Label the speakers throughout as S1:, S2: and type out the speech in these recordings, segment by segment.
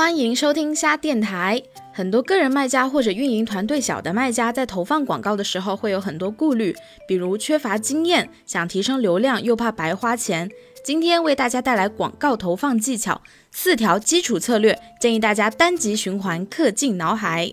S1: 欢迎收听虾电台。很多个人卖家或者运营团队小的卖家在投放广告的时候会有很多顾虑，比如缺乏经验，想提升流量又怕白花钱。今天为大家带来广告投放技巧四条基础策略，建议大家单集循环刻进脑海。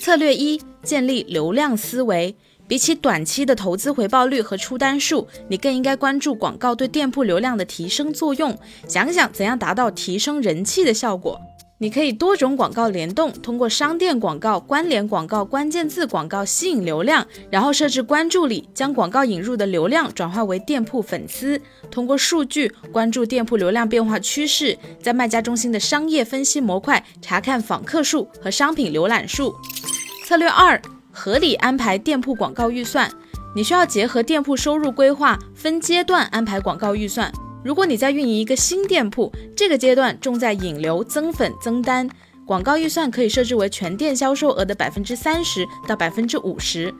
S1: 策略一：建立流量思维。比起短期的投资回报率和出单数，你更应该关注广告对店铺流量的提升作用。想想怎样达到提升人气的效果。你可以多种广告联动，通过商店广告、关联广告、关键字广告吸引流量，然后设置关注里，将广告引入的流量转化为店铺粉丝。通过数据关注店铺流量变化趋势，在卖家中心的商业分析模块查看访客数和商品浏览数。策略二。合理安排店铺广告预算，你需要结合店铺收入规划，分阶段安排广告预算。如果你在运营一个新店铺，这个阶段重在引流、增粉、增单，广告预算可以设置为全店销售额的百分之三十到百分之五十。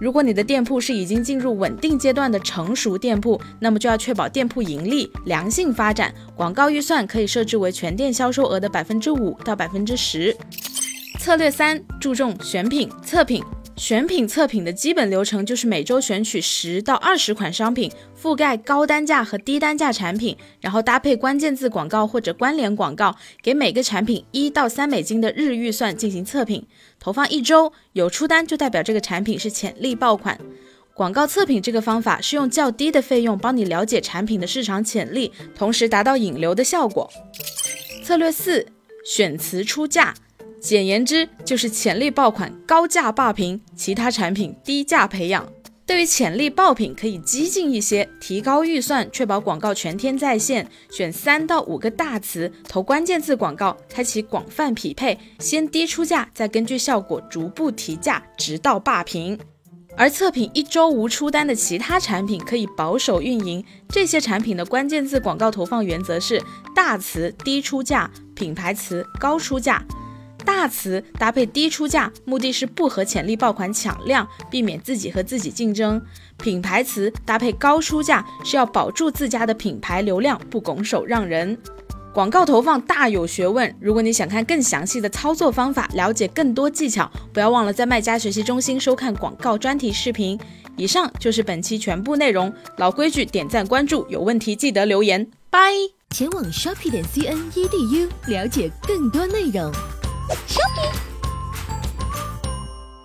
S1: 如果你的店铺是已经进入稳定阶段的成熟店铺，那么就要确保店铺盈利、良性发展，广告预算可以设置为全店销售额的百分之五到百分之十。策略三，注重选品测品。选品测评的基本流程就是每周选取十到二十款商品，覆盖高单价和低单价产品，然后搭配关键字广告或者关联广告，给每个产品一到三美金的日预算进行测评。投放一周有出单，就代表这个产品是潜力爆款。广告测评这个方法是用较低的费用帮你了解产品的市场潜力，同时达到引流的效果。策略四：选词出价。简言之，就是潜力爆款高价霸屏，其他产品低价培养。对于潜力爆品，可以激进一些，提高预算，确保广告全天在线，选三到五个大词，投关键字广告，开启广泛匹配，先低出价，再根据效果逐步提价，直到霸屏。而测评一周无出单的其他产品，可以保守运营。这些产品的关键字广告投放原则是：大词低出价，品牌词高出价。大词搭配低出价，目的是不和潜力爆款抢量，避免自己和自己竞争。品牌词搭配高出价，是要保住自家的品牌流量，不拱手让人。广告投放大有学问，如果你想看更详细的操作方法，了解更多技巧，不要忘了在卖家学习中心收看广告专题视频。以上就是本期全部内容，老规矩，点赞关注，有问题记得留言，拜。前往 shopping 点 cn edu 了解更多内容。Що